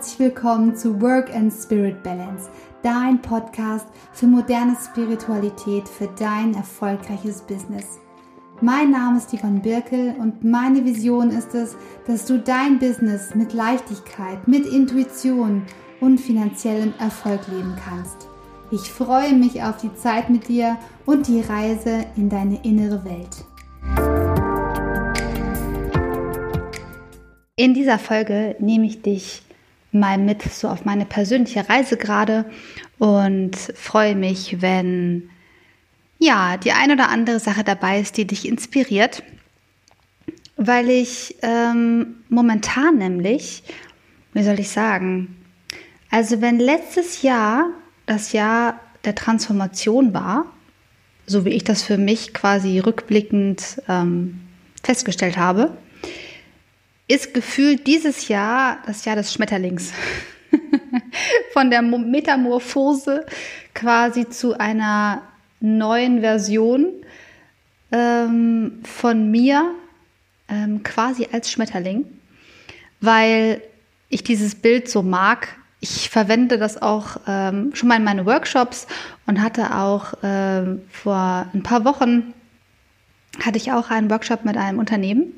herzlich willkommen zu Work and Spirit Balance, dein Podcast für moderne Spiritualität für dein erfolgreiches Business. Mein Name ist Yvonne Birkel und meine Vision ist es, dass du dein Business mit Leichtigkeit, mit Intuition und finanziellem Erfolg leben kannst. Ich freue mich auf die Zeit mit dir und die Reise in deine innere Welt. In dieser Folge nehme ich dich mal mit so auf meine persönliche Reise gerade und freue mich, wenn ja die ein oder andere Sache dabei ist, die dich inspiriert, weil ich ähm, momentan nämlich, wie soll ich sagen, also wenn letztes Jahr das Jahr der Transformation war, so wie ich das für mich quasi rückblickend ähm, festgestellt habe, ist gefühlt dieses Jahr das Jahr des Schmetterlings. Von der Metamorphose quasi zu einer neuen Version ähm, von mir ähm, quasi als Schmetterling, weil ich dieses Bild so mag. Ich verwende das auch ähm, schon mal in meine Workshops und hatte auch ähm, vor ein paar Wochen hatte ich auch einen Workshop mit einem Unternehmen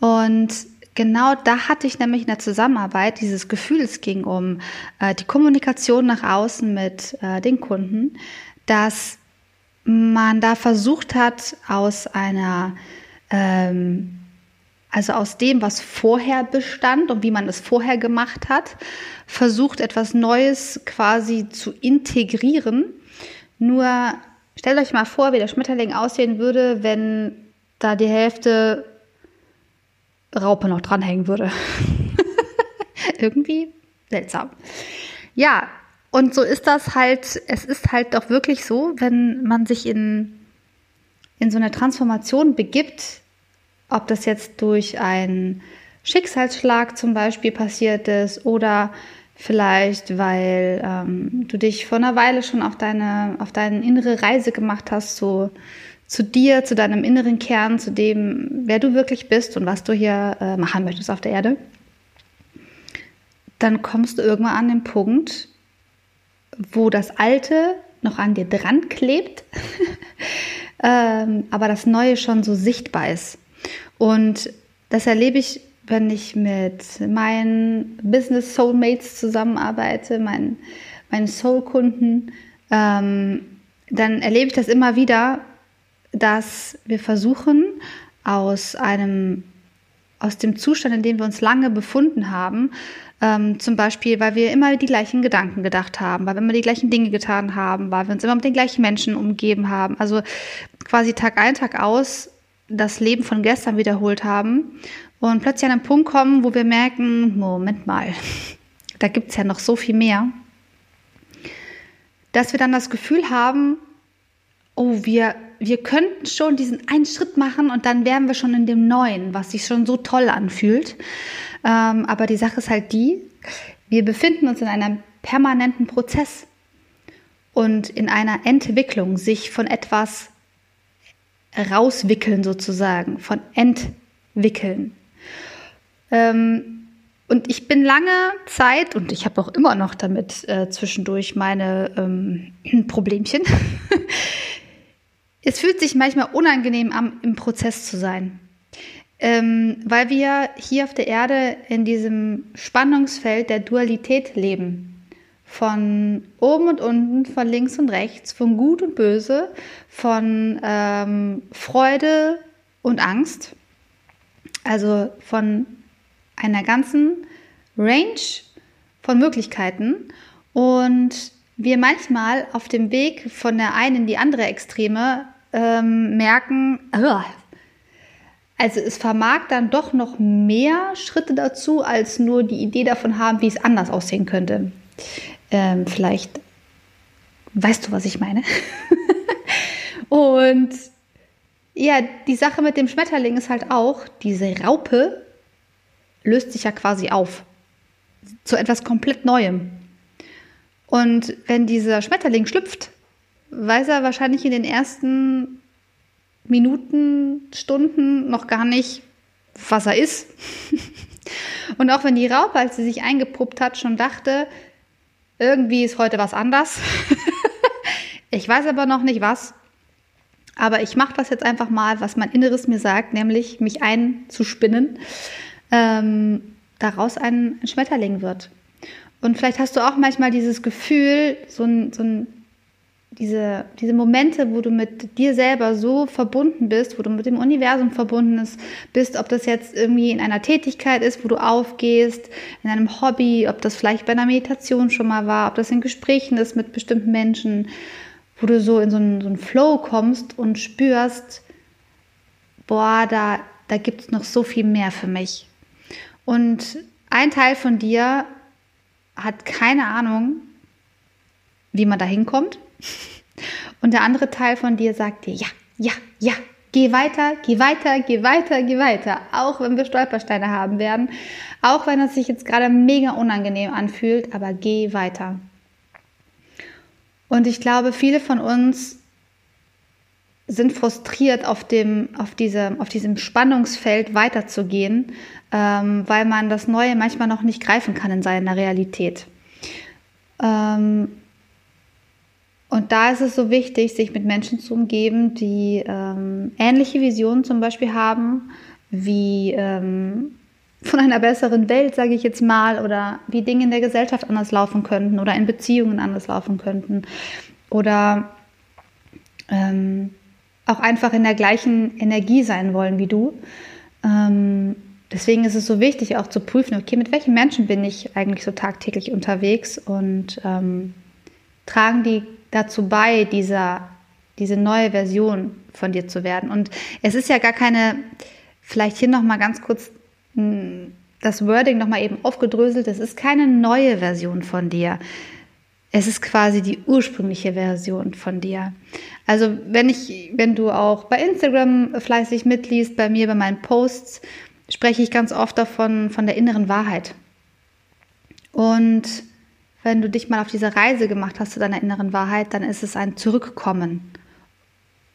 und Genau da hatte ich nämlich in der Zusammenarbeit dieses Gefühl, es ging um äh, die Kommunikation nach außen mit äh, den Kunden, dass man da versucht hat, aus einer, ähm, also aus dem, was vorher bestand und wie man es vorher gemacht hat, versucht, etwas Neues quasi zu integrieren. Nur stellt euch mal vor, wie der Schmetterling aussehen würde, wenn da die Hälfte Raupe noch dranhängen würde. Irgendwie seltsam. Ja, und so ist das halt, es ist halt doch wirklich so, wenn man sich in, in so eine Transformation begibt, ob das jetzt durch einen Schicksalsschlag zum Beispiel passiert ist oder vielleicht, weil ähm, du dich vor einer Weile schon auf deine, auf deine innere Reise gemacht hast, so zu dir, zu deinem inneren Kern, zu dem, wer du wirklich bist und was du hier äh, machen möchtest auf der Erde, dann kommst du irgendwann an den Punkt, wo das Alte noch an dir dran klebt, ähm, aber das Neue schon so sichtbar ist. Und das erlebe ich, wenn ich mit meinen Business Soulmates zusammenarbeite, meinen, meinen Soul-Kunden, ähm, dann erlebe ich das immer wieder, dass wir versuchen, aus einem aus dem Zustand, in dem wir uns lange befunden haben, ähm, zum Beispiel, weil wir immer die gleichen Gedanken gedacht haben, weil wir immer die gleichen Dinge getan haben, weil wir uns immer mit den gleichen Menschen umgeben haben, also quasi Tag ein, Tag aus das Leben von gestern wiederholt haben und plötzlich an einen Punkt kommen, wo wir merken, Moment mal, da gibt es ja noch so viel mehr, dass wir dann das Gefühl haben, oh, wir wir könnten schon diesen einen Schritt machen und dann wären wir schon in dem Neuen, was sich schon so toll anfühlt. Ähm, aber die Sache ist halt die, wir befinden uns in einem permanenten Prozess und in einer Entwicklung, sich von etwas rauswickeln sozusagen, von entwickeln. Ähm, und ich bin lange Zeit, und ich habe auch immer noch damit äh, zwischendurch meine ähm, Problemchen, es fühlt sich manchmal unangenehm an, im Prozess zu sein. Ähm, weil wir hier auf der Erde in diesem Spannungsfeld der Dualität leben. Von oben und unten, von links und rechts, von Gut und Böse, von ähm, Freude und Angst. Also von einer ganzen Range von Möglichkeiten. Und wir manchmal auf dem Weg von der einen in die andere Extreme ähm, merken, also es vermag dann doch noch mehr Schritte dazu, als nur die Idee davon haben, wie es anders aussehen könnte. Ähm, vielleicht weißt du, was ich meine. Und ja, die Sache mit dem Schmetterling ist halt auch, diese Raupe löst sich ja quasi auf zu etwas komplett Neuem. Und wenn dieser Schmetterling schlüpft, weiß er wahrscheinlich in den ersten Minuten, Stunden noch gar nicht, was er ist. Und auch wenn die Raupe, als sie sich eingepuppt hat, schon dachte, irgendwie ist heute was anders. ich weiß aber noch nicht was. Aber ich mache das jetzt einfach mal, was mein Inneres mir sagt, nämlich mich einzuspinnen, ähm, daraus ein Schmetterling wird. Und vielleicht hast du auch manchmal dieses Gefühl, so ein, so ein diese, diese Momente, wo du mit dir selber so verbunden bist, wo du mit dem Universum verbunden bist, ob das jetzt irgendwie in einer Tätigkeit ist, wo du aufgehst, in einem Hobby, ob das vielleicht bei einer Meditation schon mal war, ob das in Gesprächen ist mit bestimmten Menschen, wo du so in so einen, so einen Flow kommst und spürst, boah, da, da gibt es noch so viel mehr für mich. Und ein Teil von dir hat keine Ahnung, wie man da hinkommt und der andere Teil von dir sagt dir, ja, ja, ja, geh weiter, geh weiter, geh weiter, geh weiter. Auch wenn wir Stolpersteine haben werden. Auch wenn es sich jetzt gerade mega unangenehm anfühlt, aber geh weiter. Und ich glaube, viele von uns sind frustriert, auf, dem, auf, diese, auf diesem Spannungsfeld weiterzugehen, ähm, weil man das Neue manchmal noch nicht greifen kann in seiner Realität. Ähm, und da ist es so wichtig, sich mit Menschen zu umgeben, die ähm, ähnliche Visionen zum Beispiel haben, wie ähm, von einer besseren Welt, sage ich jetzt mal, oder wie Dinge in der Gesellschaft anders laufen könnten oder in Beziehungen anders laufen könnten. Oder ähm, auch einfach in der gleichen Energie sein wollen wie du. Ähm, deswegen ist es so wichtig, auch zu prüfen, okay, mit welchen Menschen bin ich eigentlich so tagtäglich unterwegs und ähm, tragen die dazu bei, dieser, diese neue Version von dir zu werden. Und es ist ja gar keine, vielleicht hier nochmal ganz kurz hm, das Wording nochmal eben aufgedröselt, es ist keine neue Version von dir. Es ist quasi die ursprüngliche Version von dir. Also wenn ich, wenn du auch bei Instagram fleißig mitliest, bei mir, bei meinen Posts, spreche ich ganz oft davon, von der inneren Wahrheit. Und wenn du dich mal auf diese Reise gemacht hast zu deiner inneren Wahrheit, dann ist es ein Zurückkommen.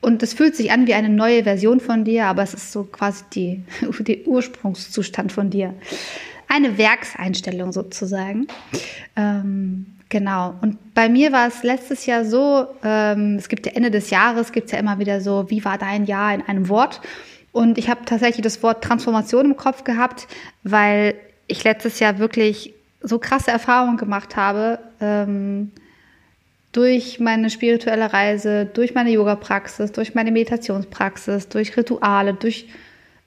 Und es fühlt sich an wie eine neue Version von dir, aber es ist so quasi die, der Ursprungszustand von dir. Eine Werkseinstellung sozusagen. Ähm, genau. Und bei mir war es letztes Jahr so, ähm, es gibt ja Ende des Jahres, gibt es ja immer wieder so, wie war dein Jahr in einem Wort? Und ich habe tatsächlich das Wort Transformation im Kopf gehabt, weil ich letztes Jahr wirklich so krasse Erfahrungen gemacht habe ähm, durch meine spirituelle Reise, durch meine Yoga-Praxis, durch meine Meditationspraxis, durch Rituale, durch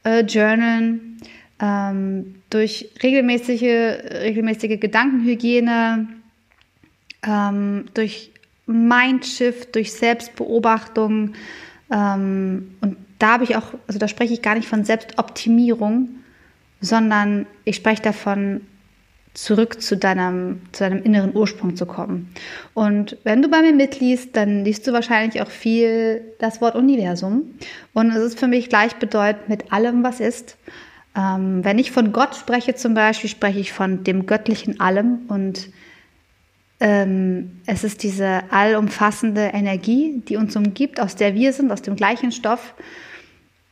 äh, Journalen, ähm, durch regelmäßige, regelmäßige Gedankenhygiene, ähm, durch Mindshift, durch Selbstbeobachtung. Ähm, und da habe ich auch, also da spreche ich gar nicht von Selbstoptimierung, sondern ich spreche davon, zurück zu deinem, zu deinem inneren Ursprung zu kommen. Und wenn du bei mir mitliest, dann liest du wahrscheinlich auch viel das Wort Universum. Und es ist für mich gleichbedeutend mit allem, was ist. Ähm, wenn ich von Gott spreche zum Beispiel, spreche ich von dem göttlichen Allem. Und ähm, es ist diese allumfassende Energie, die uns umgibt, aus der wir sind, aus dem gleichen Stoff.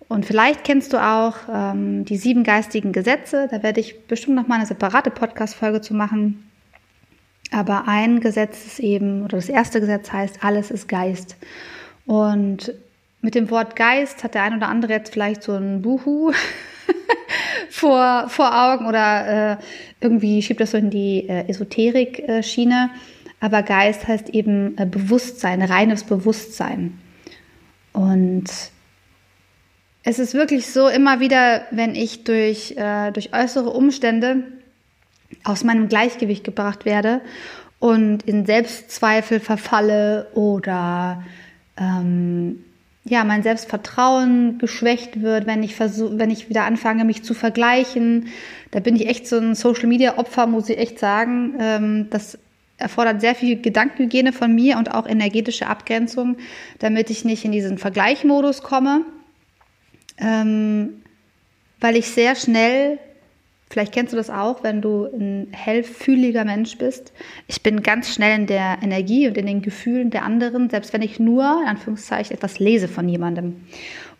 Und vielleicht kennst du auch ähm, die sieben geistigen Gesetze. Da werde ich bestimmt noch mal eine separate Podcast-Folge zu machen. Aber ein Gesetz ist eben, oder das erste Gesetz heißt, alles ist Geist. Und mit dem Wort Geist hat der ein oder andere jetzt vielleicht so ein Buhu vor, vor Augen oder äh, irgendwie schiebt das so in die äh, Esoterik-Schiene. Aber Geist heißt eben äh, Bewusstsein, reines Bewusstsein. Und es ist wirklich so, immer wieder, wenn ich durch, äh, durch äußere Umstände aus meinem Gleichgewicht gebracht werde und in Selbstzweifel verfalle oder ähm, ja, mein Selbstvertrauen geschwächt wird, wenn ich versuche, wenn ich wieder anfange, mich zu vergleichen. Da bin ich echt so ein Social Media Opfer, muss ich echt sagen. Ähm, das erfordert sehr viel Gedankenhygiene von mir und auch energetische Abgrenzung, damit ich nicht in diesen Vergleichmodus komme ähm, weil ich sehr schnell, vielleicht kennst du das auch, wenn du ein hellfühliger Mensch bist, ich bin ganz schnell in der Energie und in den Gefühlen der anderen, selbst wenn ich nur, in Anführungszeichen, etwas lese von jemandem.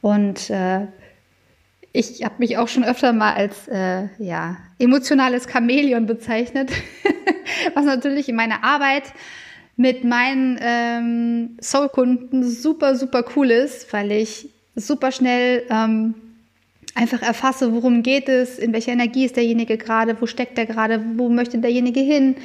Und äh, ich habe mich auch schon öfter mal als äh, ja, emotionales Chamäleon bezeichnet, was natürlich in meiner Arbeit mit meinen ähm, Soul-Kunden super, super cool ist, weil ich super schnell ähm, einfach erfasse, worum geht es, in welcher Energie ist derjenige gerade, wo steckt er gerade, wo möchte derjenige hin,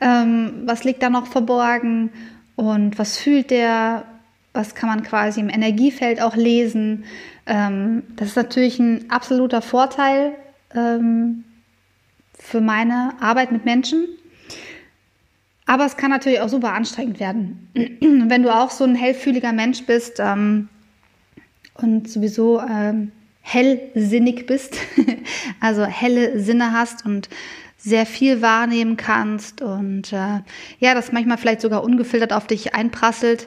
ähm, was liegt da noch verborgen und was fühlt der, was kann man quasi im Energiefeld auch lesen. Ähm, das ist natürlich ein absoluter Vorteil ähm, für meine Arbeit mit Menschen. Aber es kann natürlich auch super anstrengend werden. Wenn du auch so ein hellfühliger Mensch bist ähm, und sowieso ähm, hellsinnig bist, also helle Sinne hast und sehr viel wahrnehmen kannst und äh, ja, das manchmal vielleicht sogar ungefiltert auf dich einprasselt,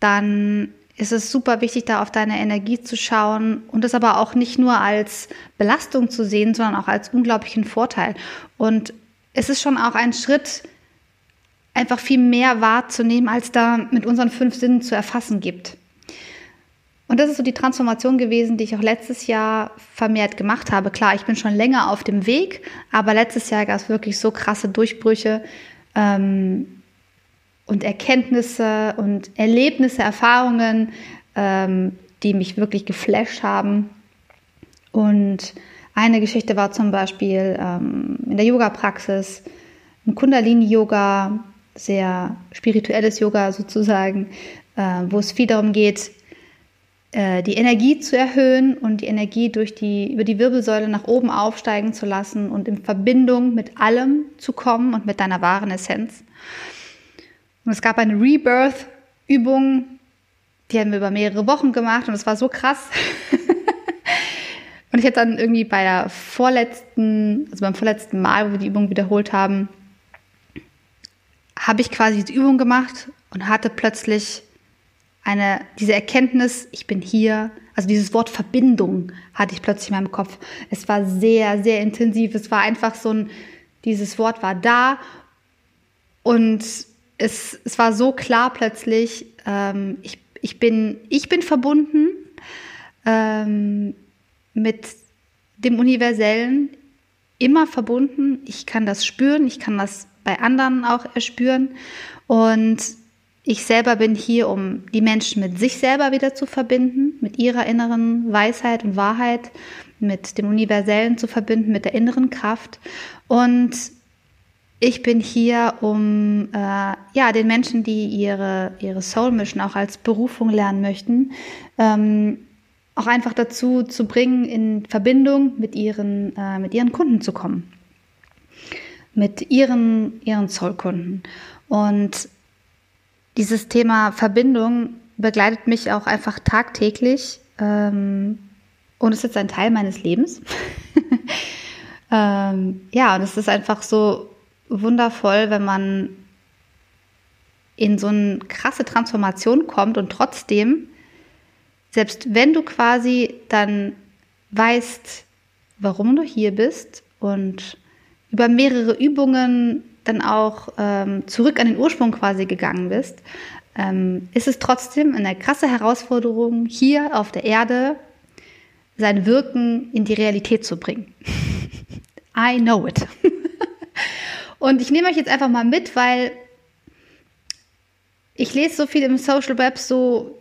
dann ist es super wichtig, da auf deine Energie zu schauen und es aber auch nicht nur als Belastung zu sehen, sondern auch als unglaublichen Vorteil. Und es ist schon auch ein Schritt, einfach viel mehr wahrzunehmen, als da mit unseren fünf Sinnen zu erfassen gibt. Und das ist so die Transformation gewesen, die ich auch letztes Jahr vermehrt gemacht habe. Klar, ich bin schon länger auf dem Weg, aber letztes Jahr gab es wirklich so krasse Durchbrüche ähm, und Erkenntnisse und Erlebnisse, Erfahrungen, ähm, die mich wirklich geflasht haben. Und eine Geschichte war zum Beispiel ähm, in der Yoga-Praxis, ein Kundalini-Yoga, sehr spirituelles Yoga sozusagen, äh, wo es viel darum geht, die Energie zu erhöhen und die Energie durch die, über die Wirbelsäule nach oben aufsteigen zu lassen und in Verbindung mit allem zu kommen und mit deiner wahren Essenz. Und es gab eine Rebirth-Übung, die haben wir über mehrere Wochen gemacht und es war so krass. und ich hatte dann irgendwie bei der vorletzten, also beim vorletzten Mal, wo wir die Übung wiederholt haben, habe ich quasi die Übung gemacht und hatte plötzlich eine, diese Erkenntnis, ich bin hier, also dieses Wort Verbindung hatte ich plötzlich in meinem Kopf. Es war sehr, sehr intensiv. Es war einfach so ein, dieses Wort war da und es, es war so klar plötzlich, ähm, ich, ich, bin, ich bin verbunden ähm, mit dem Universellen, immer verbunden. Ich kann das spüren, ich kann das bei anderen auch erspüren und ich selber bin hier, um die Menschen mit sich selber wieder zu verbinden, mit ihrer inneren Weisheit und Wahrheit, mit dem Universellen zu verbinden, mit der inneren Kraft. Und ich bin hier, um äh, ja den Menschen, die ihre ihre Soul Mission auch als Berufung lernen möchten, ähm, auch einfach dazu zu bringen, in Verbindung mit ihren äh, mit ihren Kunden zu kommen, mit ihren ihren Soul Kunden. Und dieses Thema Verbindung begleitet mich auch einfach tagtäglich ähm, und ist jetzt ein Teil meines Lebens. ähm, ja, und es ist einfach so wundervoll, wenn man in so eine krasse Transformation kommt und trotzdem, selbst wenn du quasi dann weißt, warum du hier bist und über mehrere Übungen dann auch ähm, zurück an den Ursprung quasi gegangen bist, ähm, ist es trotzdem eine krasse Herausforderung, hier auf der Erde sein Wirken in die Realität zu bringen. I know it. Und ich nehme euch jetzt einfach mal mit, weil ich lese so viel im Social Web, so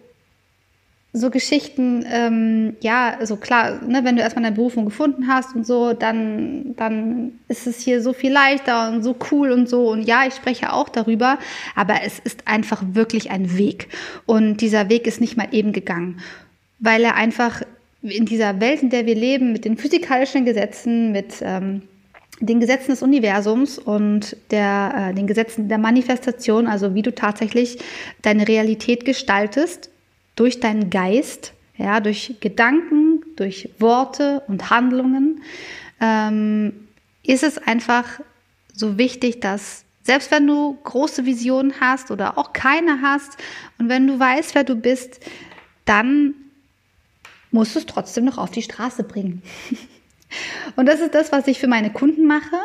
so Geschichten, ähm, ja, also klar, ne, wenn du erstmal deine Berufung gefunden hast und so, dann, dann ist es hier so viel leichter und so cool und so. Und ja, ich spreche auch darüber, aber es ist einfach wirklich ein Weg. Und dieser Weg ist nicht mal eben gegangen, weil er einfach in dieser Welt, in der wir leben, mit den physikalischen Gesetzen, mit ähm, den Gesetzen des Universums und der, äh, den Gesetzen der Manifestation, also wie du tatsächlich deine Realität gestaltest, durch deinen Geist, ja, durch Gedanken, durch Worte und Handlungen, ähm, ist es einfach so wichtig, dass selbst wenn du große Visionen hast oder auch keine hast und wenn du weißt, wer du bist, dann musst du es trotzdem noch auf die Straße bringen. und das ist das, was ich für meine Kunden mache,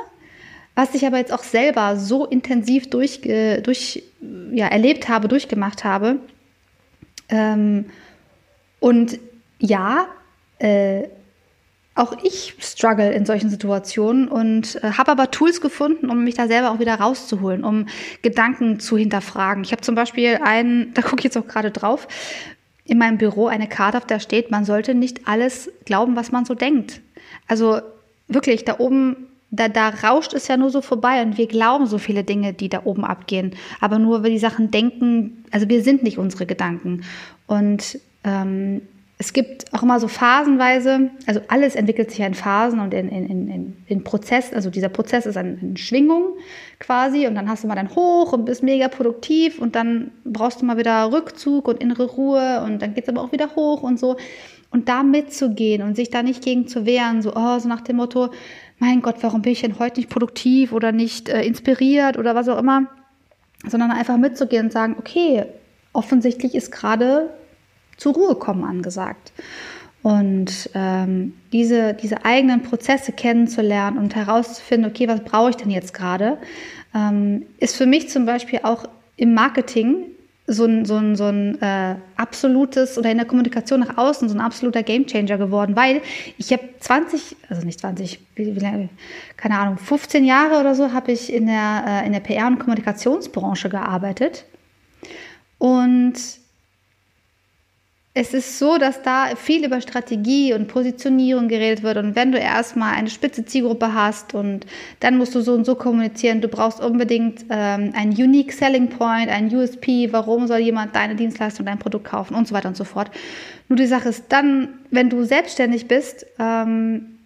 was ich aber jetzt auch selber so intensiv durch, durch ja, erlebt habe, durchgemacht habe ähm, und ja, äh, auch ich struggle in solchen Situationen und äh, habe aber Tools gefunden, um mich da selber auch wieder rauszuholen, um Gedanken zu hinterfragen. Ich habe zum Beispiel einen, da gucke ich jetzt auch gerade drauf, in meinem Büro eine Karte, auf der steht, man sollte nicht alles glauben, was man so denkt. Also wirklich, da oben, da, da rauscht es ja nur so vorbei und wir glauben so viele Dinge, die da oben abgehen. Aber nur, weil die Sachen denken, also wir sind nicht unsere Gedanken. Und ähm, es gibt auch immer so phasenweise, also alles entwickelt sich ja in Phasen und in, in, in, in Prozess, also dieser Prozess ist eine, Schwingung quasi und dann hast du mal dein Hoch und bist mega produktiv und dann brauchst du mal wieder Rückzug und innere Ruhe und dann geht es aber auch wieder hoch und so. Und da mitzugehen und sich da nicht gegen zu wehren, so, oh, so nach dem Motto, mein Gott, warum bin ich denn heute nicht produktiv oder nicht äh, inspiriert oder was auch immer, sondern einfach mitzugehen und sagen, okay, offensichtlich ist gerade zur Ruhe kommen angesagt. Und ähm, diese, diese eigenen Prozesse kennenzulernen und herauszufinden, okay, was brauche ich denn jetzt gerade, ähm, ist für mich zum Beispiel auch im Marketing so ein, so ein, so ein äh, absolutes oder in der Kommunikation nach außen so ein absoluter Gamechanger geworden, weil ich habe 20, also nicht 20, wie, wie lange, keine Ahnung, 15 Jahre oder so habe ich in der, äh, in der PR- und Kommunikationsbranche gearbeitet. Und es ist so, dass da viel über Strategie und Positionierung geredet wird. Und wenn du erstmal eine spitze Zielgruppe hast und dann musst du so und so kommunizieren, du brauchst unbedingt ähm, einen Unique Selling Point, einen USP, warum soll jemand deine Dienstleistung, dein Produkt kaufen und so weiter und so fort. Nur die Sache ist dann, wenn du selbstständig bist, ähm,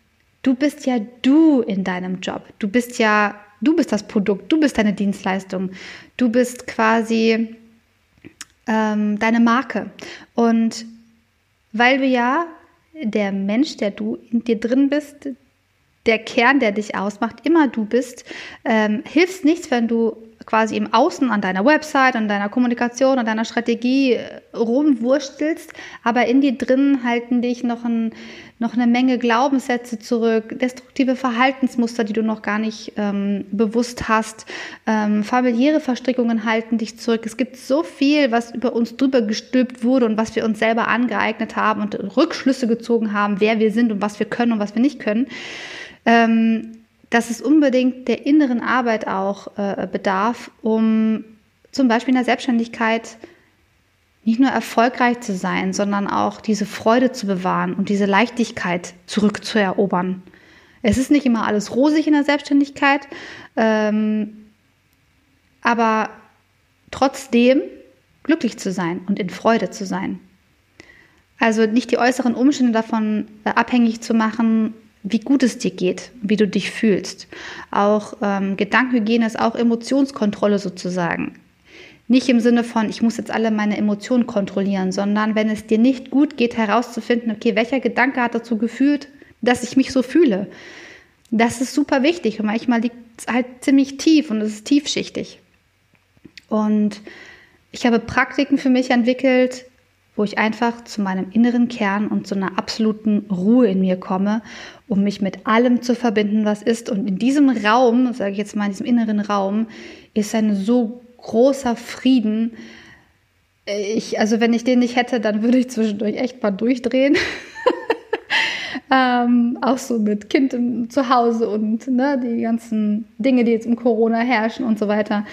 du bist ja du in deinem Job. Du bist ja, du bist das Produkt, du bist deine Dienstleistung. Du bist quasi ähm, deine Marke. Und weil du ja der Mensch, der du in dir drin bist, der Kern, der dich ausmacht, immer du bist, ähm, hilft nichts, wenn du quasi im Außen an deiner Website, an deiner Kommunikation, an deiner Strategie äh, rumwurstelst, aber in dir drin halten dich noch, ein, noch eine Menge Glaubenssätze zurück, destruktive Verhaltensmuster, die du noch gar nicht ähm, bewusst hast, ähm, familiäre Verstrickungen halten dich zurück. Es gibt so viel, was über uns drüber gestülpt wurde und was wir uns selber angeeignet haben und Rückschlüsse gezogen haben, wer wir sind und was wir können und was wir nicht können. Ähm, dass es unbedingt der inneren Arbeit auch äh, bedarf, um zum Beispiel in der Selbstständigkeit nicht nur erfolgreich zu sein, sondern auch diese Freude zu bewahren und diese Leichtigkeit zurückzuerobern. Es ist nicht immer alles rosig in der Selbstständigkeit, ähm, aber trotzdem glücklich zu sein und in Freude zu sein. Also nicht die äußeren Umstände davon äh, abhängig zu machen, wie gut es dir geht, wie du dich fühlst. Auch ähm, Gedankenhygiene ist auch Emotionskontrolle sozusagen. Nicht im Sinne von, ich muss jetzt alle meine Emotionen kontrollieren, sondern wenn es dir nicht gut geht, herauszufinden, okay, welcher Gedanke hat dazu geführt, dass ich mich so fühle. Das ist super wichtig und manchmal liegt es halt ziemlich tief und es ist tiefschichtig. Und ich habe Praktiken für mich entwickelt, wo ich einfach zu meinem inneren Kern und zu einer absoluten Ruhe in mir komme, um mich mit allem zu verbinden, was ist. Und in diesem Raum, sage ich jetzt mal, in diesem inneren Raum, ist ein so großer Frieden. Ich, also wenn ich den nicht hätte, dann würde ich zwischendurch echt mal durchdrehen. ähm, auch so mit Kind zu Hause und ne, die ganzen Dinge, die jetzt im Corona herrschen und so weiter.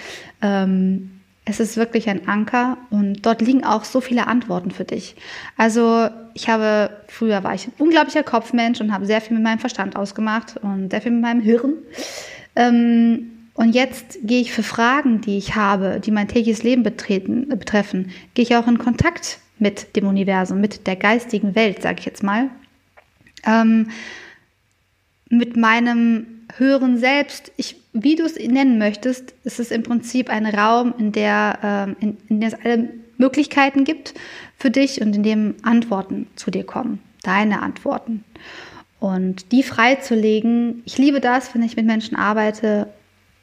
Ähm, es ist wirklich ein Anker und dort liegen auch so viele Antworten für dich. Also ich habe, früher war ich ein unglaublicher Kopfmensch und habe sehr viel mit meinem Verstand ausgemacht und sehr viel mit meinem Hirn. Ähm, und jetzt gehe ich für Fragen, die ich habe, die mein tägliches Leben betreten, betreffen, gehe ich auch in Kontakt mit dem Universum, mit der geistigen Welt, sage ich jetzt mal. Ähm, mit meinem höheren Selbst, ich, wie du es nennen möchtest, ist es im Prinzip ein Raum, in der, ähm, in, in dem es alle Möglichkeiten gibt für dich und in dem Antworten zu dir kommen, deine Antworten. Und die freizulegen, ich liebe das, wenn ich mit Menschen arbeite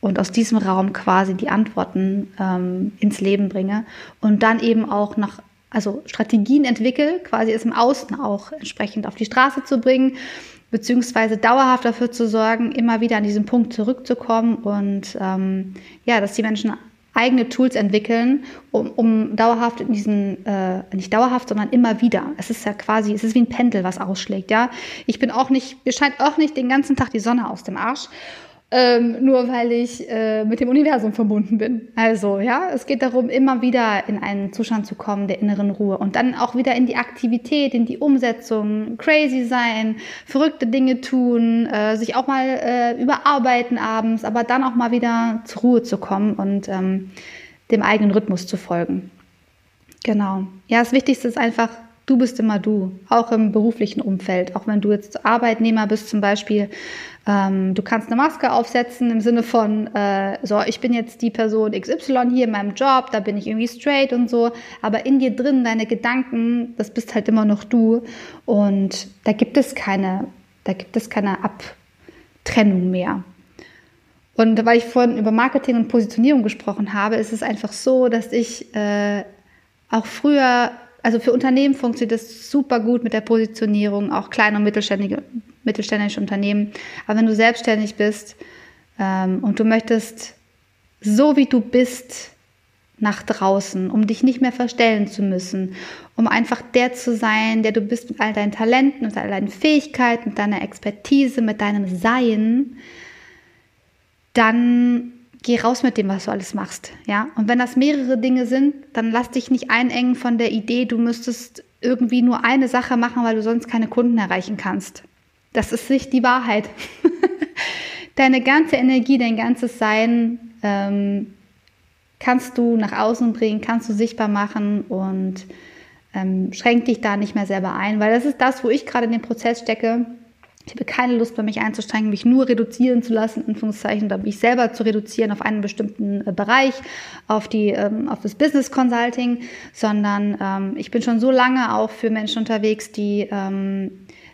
und aus diesem Raum quasi die Antworten ähm, ins Leben bringe und dann eben auch nach also Strategien entwickle, quasi es im Außen auch entsprechend auf die Straße zu bringen beziehungsweise dauerhaft dafür zu sorgen, immer wieder an diesen Punkt zurückzukommen und ähm, ja, dass die Menschen eigene Tools entwickeln, um, um dauerhaft in diesen, äh, nicht dauerhaft, sondern immer wieder. Es ist ja quasi, es ist wie ein Pendel, was ausschlägt, ja. Ich bin auch nicht, mir scheint auch nicht den ganzen Tag die Sonne aus dem Arsch ähm, nur weil ich äh, mit dem Universum verbunden bin. Also ja, es geht darum, immer wieder in einen Zustand zu kommen der inneren Ruhe und dann auch wieder in die Aktivität, in die Umsetzung, crazy sein, verrückte Dinge tun, äh, sich auch mal äh, überarbeiten abends, aber dann auch mal wieder zur Ruhe zu kommen und ähm, dem eigenen Rhythmus zu folgen. Genau. Ja, das Wichtigste ist einfach Du bist immer du, auch im beruflichen Umfeld. Auch wenn du jetzt Arbeitnehmer bist zum Beispiel, ähm, du kannst eine Maske aufsetzen im Sinne von, äh, so, ich bin jetzt die Person XY hier in meinem Job, da bin ich irgendwie straight und so. Aber in dir drin, deine Gedanken, das bist halt immer noch du. Und da gibt es keine, da gibt es keine Abtrennung mehr. Und weil ich vorhin über Marketing und Positionierung gesprochen habe, ist es einfach so, dass ich äh, auch früher also für Unternehmen funktioniert das super gut mit der Positionierung, auch kleine und mittelständige, mittelständische Unternehmen. Aber wenn du selbstständig bist ähm, und du möchtest so wie du bist nach draußen, um dich nicht mehr verstellen zu müssen, um einfach der zu sein, der du bist mit all deinen Talenten, mit all deinen Fähigkeiten, mit deiner Expertise, mit deinem Sein, dann geh raus mit dem, was du alles machst, ja. Und wenn das mehrere Dinge sind, dann lass dich nicht einengen von der Idee, du müsstest irgendwie nur eine Sache machen, weil du sonst keine Kunden erreichen kannst. Das ist nicht die Wahrheit. Deine ganze Energie, dein ganzes Sein ähm, kannst du nach außen bringen, kannst du sichtbar machen und ähm, schränk dich da nicht mehr selber ein, weil das ist das, wo ich gerade in dem Prozess stecke ich habe keine Lust, bei mich einzusteigen, mich nur reduzieren zu lassen, in Anführungszeichen, oder mich selber zu reduzieren auf einen bestimmten äh, Bereich, auf, die, ähm, auf das Business Consulting, sondern ähm, ich bin schon so lange auch für Menschen unterwegs, die ähm,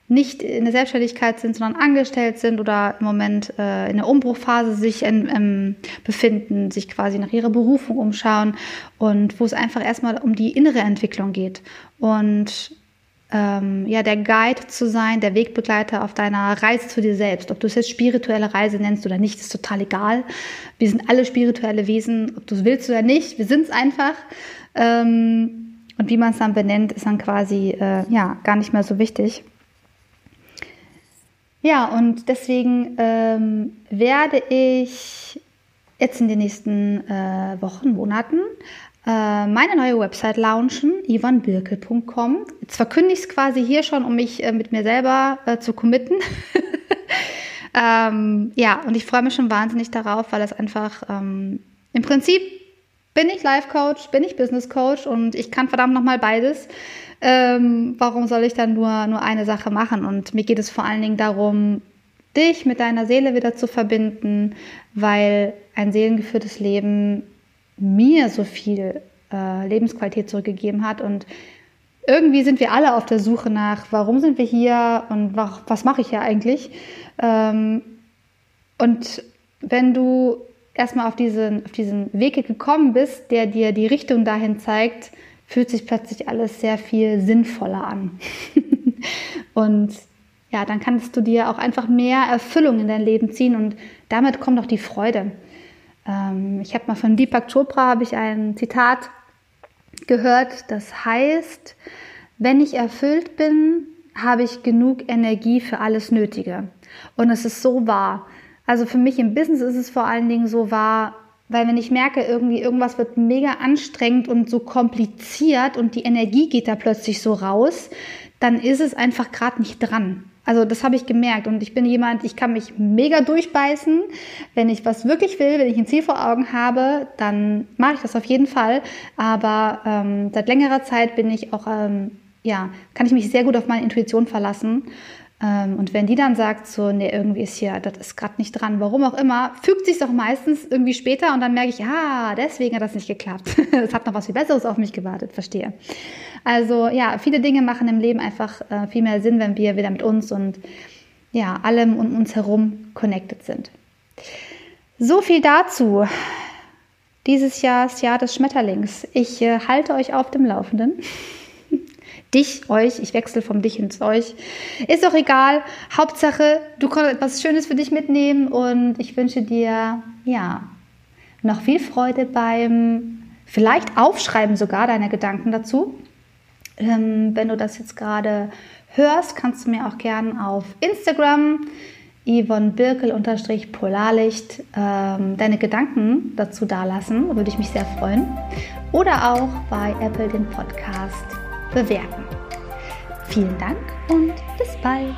nicht in der Selbstständigkeit sind, sondern angestellt sind oder im Moment äh, in der Umbruchphase sich in, ähm, befinden, sich quasi nach ihrer Berufung umschauen und wo es einfach erstmal um die innere Entwicklung geht. Und ähm, ja, der Guide zu sein, der Wegbegleiter auf deiner Reise zu dir selbst. Ob du es jetzt spirituelle Reise nennst oder nicht, ist total egal. Wir sind alle spirituelle Wesen, ob du es willst oder nicht. Wir sind es einfach. Ähm, und wie man es dann benennt, ist dann quasi äh, ja gar nicht mehr so wichtig. Ja, und deswegen ähm, werde ich jetzt in den nächsten äh, Wochen, Monaten meine neue Website launchen, ivanbirkel.com. Jetzt verkünde ich es quasi hier schon, um mich äh, mit mir selber äh, zu committen. ähm, ja, und ich freue mich schon wahnsinnig darauf, weil es einfach ähm, im Prinzip bin ich Life Coach, bin ich Business Coach und ich kann verdammt nochmal beides. Ähm, warum soll ich dann nur, nur eine Sache machen? Und mir geht es vor allen Dingen darum, dich mit deiner Seele wieder zu verbinden, weil ein seelengeführtes Leben mir so viel äh, Lebensqualität zurückgegeben hat. Und irgendwie sind wir alle auf der Suche nach, warum sind wir hier und was, was mache ich hier eigentlich? Ähm, und wenn du erstmal auf diesen, auf diesen Weg gekommen bist, der dir die Richtung dahin zeigt, fühlt sich plötzlich alles sehr viel sinnvoller an. und ja, dann kannst du dir auch einfach mehr Erfüllung in dein Leben ziehen und damit kommt auch die Freude. Ähm, ich habe mal von Deepak Chopra habe ich ein Zitat gehört, das heißt, wenn ich erfüllt bin, habe ich genug Energie für alles Nötige. Und es ist so wahr. Also für mich im Business ist es vor allen Dingen so wahr, weil wenn ich merke, irgendwie irgendwas wird mega anstrengend und so kompliziert und die Energie geht da plötzlich so raus, dann ist es einfach gerade nicht dran. Also das habe ich gemerkt und ich bin jemand, ich kann mich mega durchbeißen. Wenn ich was wirklich will, wenn ich ein Ziel vor Augen habe, dann mache ich das auf jeden Fall. Aber ähm, seit längerer Zeit bin ich auch, ähm, ja, kann ich mich sehr gut auf meine Intuition verlassen. Ähm, und wenn die dann sagt, so, nee, irgendwie ist hier, das ist gerade nicht dran, warum auch immer, fügt sich doch meistens irgendwie später und dann merke ich, ah, deswegen hat das nicht geklappt. Es hat noch was viel Besseres auf mich gewartet, verstehe. Also ja, viele Dinge machen im Leben einfach äh, viel mehr Sinn, wenn wir wieder mit uns und ja, allem um uns herum connected sind. So viel dazu. Dieses Jahr ist Jahr des Schmetterlings. Ich äh, halte euch auf dem Laufenden. Dich, euch, ich wechsle vom Dich ins Euch. Ist doch egal. Hauptsache, du konntest etwas Schönes für dich mitnehmen und ich wünsche dir, ja, noch viel Freude beim vielleicht Aufschreiben sogar deiner Gedanken dazu. Ähm, wenn du das jetzt gerade hörst, kannst du mir auch gern auf Instagram Yvonne Birkel-Polarlicht ähm, deine Gedanken dazu dalassen, würde ich mich sehr freuen. Oder auch bei Apple den Podcast bewerten. Vielen Dank und bis bald.